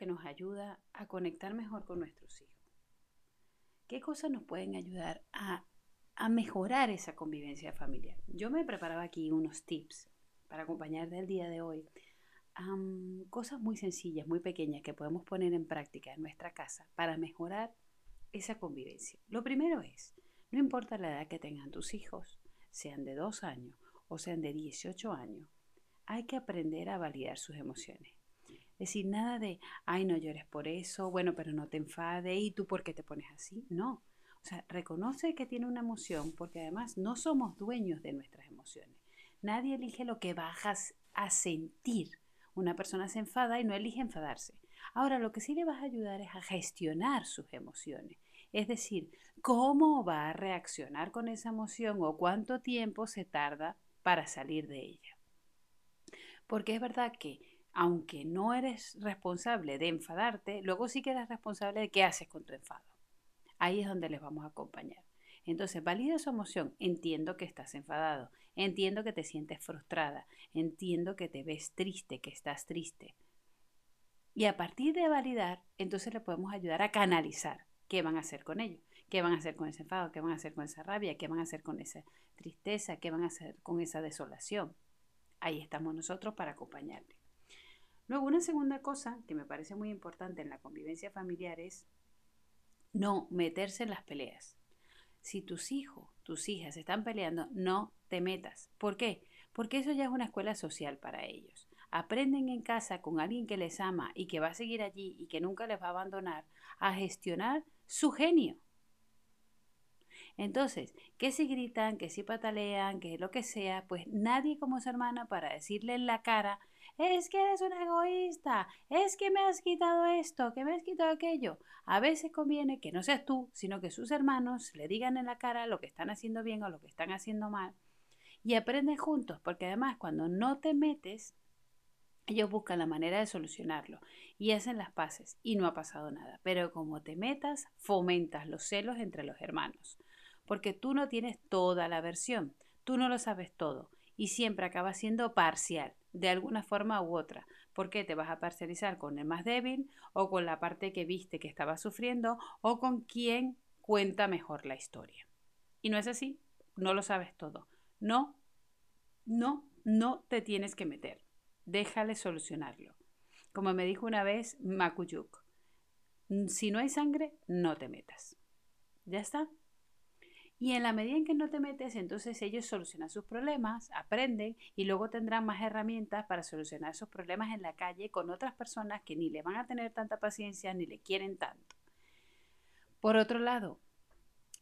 Que nos ayuda a conectar mejor con nuestros hijos? ¿Qué cosas nos pueden ayudar a, mejorar esa convivencia familiar? Yo me preparaba aquí unos tips para acompañar del día de hoy. cosas muy sencillas, muy pequeñas que podemos poner en práctica en nuestra casa para mejorar esa convivencia. Lo primero es, no importa la edad que tengan tus hijos, sean de 2 años o sean de 18 años, hay que aprender a validar sus emociones decir nada de, ay, no llores por eso, bueno, pero no te enfades, ¿y tú por qué te pones así? No. O sea, reconoce que tiene una emoción porque además no somos dueños de nuestras emociones. Nadie elige lo que bajas a sentir. Una persona se enfada y no elige enfadarse. Ahora, lo que sí le vas a ayudar es a gestionar sus emociones. Es decir, cómo va a reaccionar con esa emoción o cuánto tiempo se tarda para salir de ella. Porque es verdad que aunque no eres responsable de enfadarte, luego sí que eres responsable de qué haces con tu enfado. Ahí es donde les vamos a acompañar. Entonces, valida su emoción. Entiendo que estás enfadado. Entiendo que te sientes frustrada. Entiendo que te ves triste, que estás triste. Y a partir de validar, entonces le podemos ayudar a canalizar qué van a hacer con ello. ¿Qué van a hacer con ese enfado? ¿Qué van a hacer con esa rabia? ¿Qué van a hacer con esa tristeza? ¿Qué van a hacer con esa desolación? Ahí estamos nosotros para acompañarle. Luego, una segunda cosa que me parece muy importante en la convivencia familiar es no meterse en las peleas. Si tus hijos, tus hijas están peleando, no te metas. ¿Por qué? Porque eso ya es una escuela social para ellos. Aprenden en casa con alguien que les ama y que va a seguir allí y que nunca les va a abandonar a gestionar su genio. Entonces, que si gritan, que si patalean, que lo que sea, pues nadie como su hermana para decirle en la cara es que eres un egoísta, es que me has quitado esto, que me has quitado aquello. A veces conviene que no seas tú, sino que sus hermanos le digan en la cara lo que están haciendo bien o lo que están haciendo mal. Y aprenden juntos, porque además cuando no te metes, ellos buscan la manera de solucionarlo y hacen las paces y no ha pasado nada. Pero como te metas, fomentas los celos entre los hermanos, porque tú no tienes toda la versión, tú no lo sabes todo y siempre acaba siendo parcial de alguna forma u otra. ¿Por qué te vas a parcializar con el más débil o con la parte que viste que estaba sufriendo o con quien cuenta mejor la historia? Y no es así, no lo sabes todo. No, no, no te tienes que meter. Déjale solucionarlo. Como me dijo una vez Makuyuk, si no hay sangre, no te metas. ¿Ya está? Y en la medida en que no te metes, entonces ellos solucionan sus problemas, aprenden y luego tendrán más herramientas para solucionar esos problemas en la calle con otras personas que ni le van a tener tanta paciencia ni le quieren tanto. Por otro lado,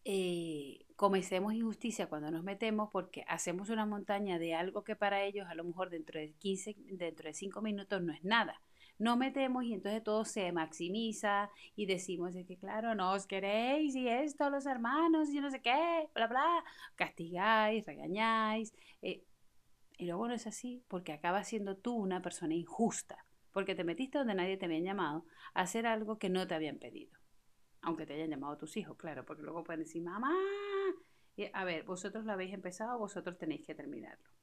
eh, cometemos injusticia cuando nos metemos porque hacemos una montaña de algo que para ellos a lo mejor dentro de 15, dentro de 5 minutos no es nada no metemos y entonces todo se maximiza y decimos que claro, no os queréis y esto, los hermanos y no sé qué, bla, bla, castigáis, regañáis. Eh, y luego no es así porque acabas siendo tú una persona injusta, porque te metiste donde nadie te había llamado a hacer algo que no te habían pedido. Aunque te hayan llamado tus hijos, claro, porque luego pueden decir, mamá, a ver, vosotros lo habéis empezado, vosotros tenéis que terminarlo.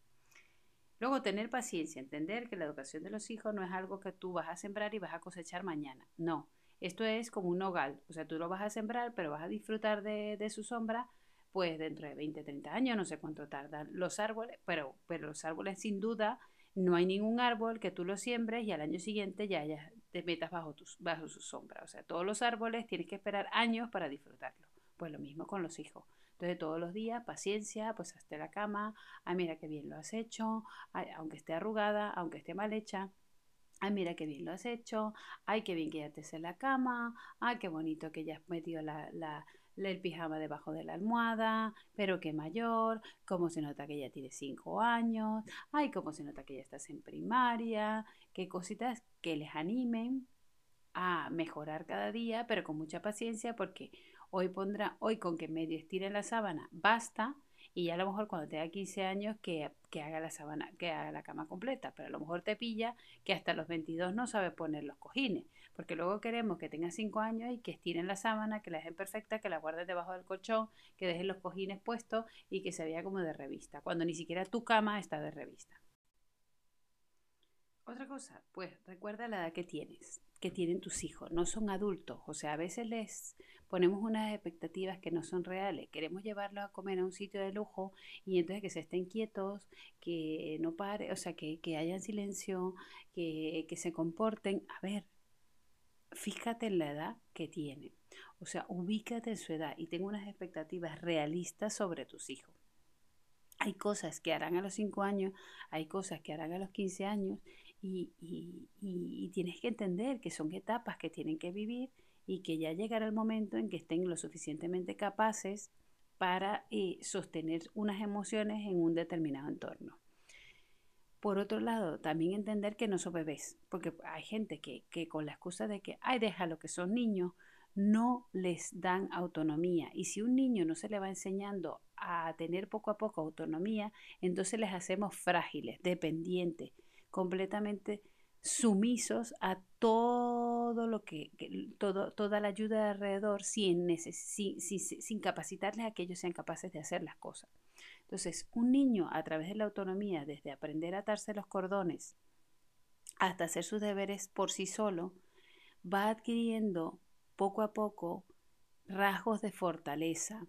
Luego, tener paciencia, entender que la educación de los hijos no es algo que tú vas a sembrar y vas a cosechar mañana. No, esto es como un hogar. O sea, tú lo vas a sembrar, pero vas a disfrutar de, su sombra, pues dentro de 20, 30 años, no sé cuánto tardan los árboles, pero, pero los árboles sin duda, no hay ningún árbol que tú lo siembres y al año siguiente ya, ya te metas bajo, tus, bajo su sombra. O sea, todos los árboles tienes que esperar años para disfrutarlo. Pues lo mismo con los hijos. Entonces todos los días, paciencia, pues hasta la cama, ay mira qué bien lo has hecho, aunque esté arrugada, aunque esté mal hecha, ay mira qué bien lo has hecho, ay qué bien que ya te en la cama, ay qué bonito que ya has metido la, el pijama debajo de la almohada, pero qué mayor, cómo se nota que ya tiene cinco años, ay, cómo se nota que ya estás en primaria, qué cositas que les animen a mejorar cada día, pero con mucha paciencia porque hoy pondrá, hoy con que medio estire la sábana basta y ya a lo mejor cuando tenga 15 años que, que, haga la sábana, que haga la cama completa, pero a lo mejor te pilla que hasta los 22 no sabe poner los cojines, porque luego queremos que tenga 5 años y que estiren la sábana, que la dejen perfecta, que la guardes debajo del colchón, que dejen los cojines puestos y que se vea como de revista, cuando ni siquiera tu cama está de revista. Otra cosa, pues recuerda la edad que tienes, que tienen tus hijos, no son adultos, o sea, a veces les ponemos unas expectativas que no son reales. Queremos llevarlos a comer a un sitio de lujo y entonces que se estén quietos, que no pare, o sea, que, que hayan silencio, que, que se comporten. A ver, fíjate en la edad que tienen. O sea, ubícate en su edad y tengo unas expectativas realistas sobre tus hijos. Hay cosas que harán a los 5 años, hay cosas que harán a los 15 años y, tienes que entender que son etapas que tienen que vivir y que ya llegará el momento en que estén lo suficientemente capaces para eh, sostener unas emociones en un determinado entorno. Por otro lado, también entender que no son bebés, porque hay gente que, que con la excusa de que, ay, déjalo que son niños, no les dan autonomía. Y si un niño no se le va enseñando a tener poco a poco autonomía, entonces les hacemos frágiles, dependientes, completamente sumisos a todo lo que, todo, toda la ayuda de alrededor sin, sin capacitarles a que ellos sean capaces de hacer las cosas. Entonces, un niño a través de la autonomía, desde aprender a atarse los cordones hasta hacer sus deberes por sí solo, va adquiriendo poco a poco rasgos de fortaleza,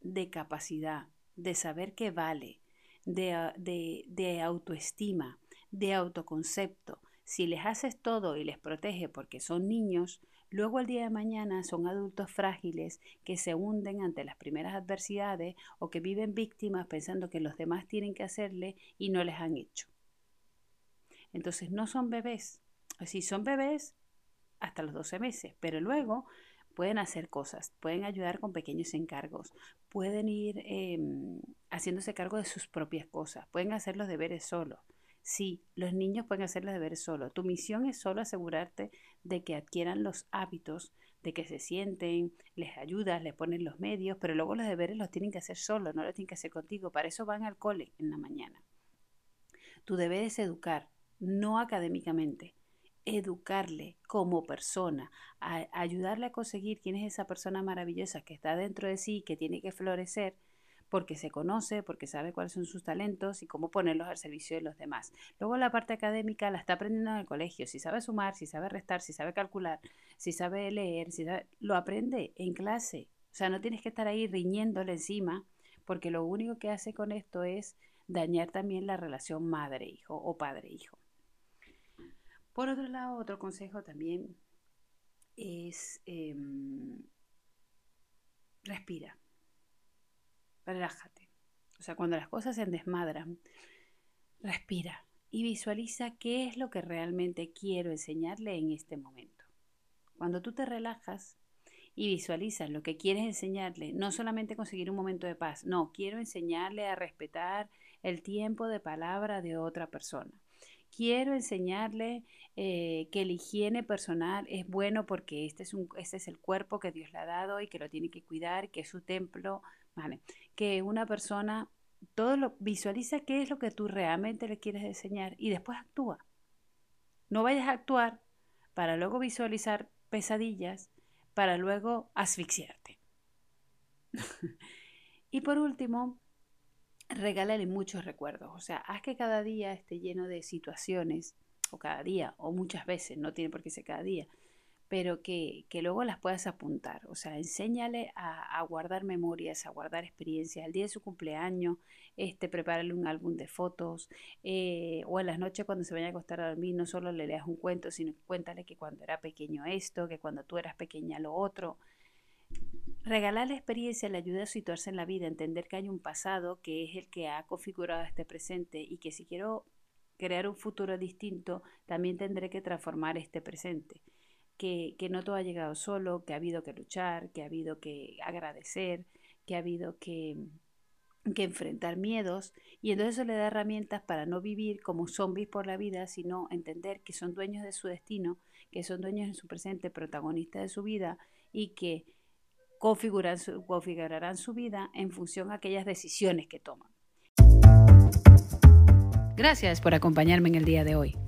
de capacidad, de saber que vale, de, de, de autoestima, de autoconcepto, si les haces todo y les protege porque son niños, luego el día de mañana son adultos frágiles que se hunden ante las primeras adversidades o que viven víctimas pensando que los demás tienen que hacerle y no les han hecho. Entonces no son bebés. Si son bebés hasta los 12 meses, pero luego pueden hacer cosas, pueden ayudar con pequeños encargos, pueden ir em, haciéndose cargo de sus propias cosas, pueden hacer los deberes solos. Sí, los niños pueden hacer los deberes solo. Tu misión es solo asegurarte de que adquieran los hábitos, de que se sienten, les ayudas, les ponen los medios, pero luego los deberes los tienen que hacer solo, no los tienen que hacer contigo. Para eso van al cole en la mañana. Tu deber es educar, no académicamente, educarle como persona, ayudarle a conseguir quién es esa persona maravillosa que está dentro de sí y que tiene que florecer porque se conoce, porque sabe cuáles son sus talentos y cómo ponerlos al servicio de los demás. Luego la parte académica la está aprendiendo en el colegio. Si sabe sumar, si sabe restar, si sabe calcular, si sabe leer, si lo aprende en clase. O sea, no tienes que estar ahí riñéndole encima, porque lo único que hace con esto es dañar también la relación madre-hijo o padre-hijo. Por otro lado, otro consejo también es em, respira relájate. O sea, cuando las cosas se desmadran, respira y visualiza qué es lo que realmente quiero enseñarle en este momento. Cuando tú te relajas y visualizas lo que quieres enseñarle, no solamente conseguir un momento de paz, no, quiero enseñarle a respetar el tiempo de palabra de otra persona. Quiero enseñarle eh, que la higiene personal es bueno porque este es, un, este es el cuerpo que Dios le ha dado y que lo tiene que cuidar, que es su templo que una persona todo lo visualiza qué es lo que tú realmente le quieres enseñar y después actúa. No vayas a actuar para luego visualizar pesadillas, para luego asfixiarte. y por último, regálale muchos recuerdos. O sea, haz que cada día esté lleno de situaciones, o cada día, o muchas veces, no tiene por qué ser cada día, pero que, luego las puedas apuntar. O sea, enséñale a, guardar memorias, a guardar experiencias. El día de su cumpleaños, este, prepárale un álbum de fotos. Eh, o en las noches cuando se vaya a acostar a dormir, no solo le leas un cuento, sino cuéntale que cuando era pequeño esto, que cuando tú eras pequeña lo otro. Regalar la experiencia le ayuda a situarse en la vida, entender que hay un pasado que es el que ha configurado este presente y que si quiero crear un futuro distinto, también tendré que transformar este presente que, no todo ha llegado solo, que ha habido que luchar, que ha habido que agradecer, que ha habido que, enfrentar miedos y entonces eso le da herramientas para no vivir como zombies por la vida, sino entender que son dueños de su destino, que son dueños de su presente, protagonistas de su vida y que configurarán su, configurarán su vida en función a aquellas decisiones que toman. Gracias por acompañarme en el día de hoy.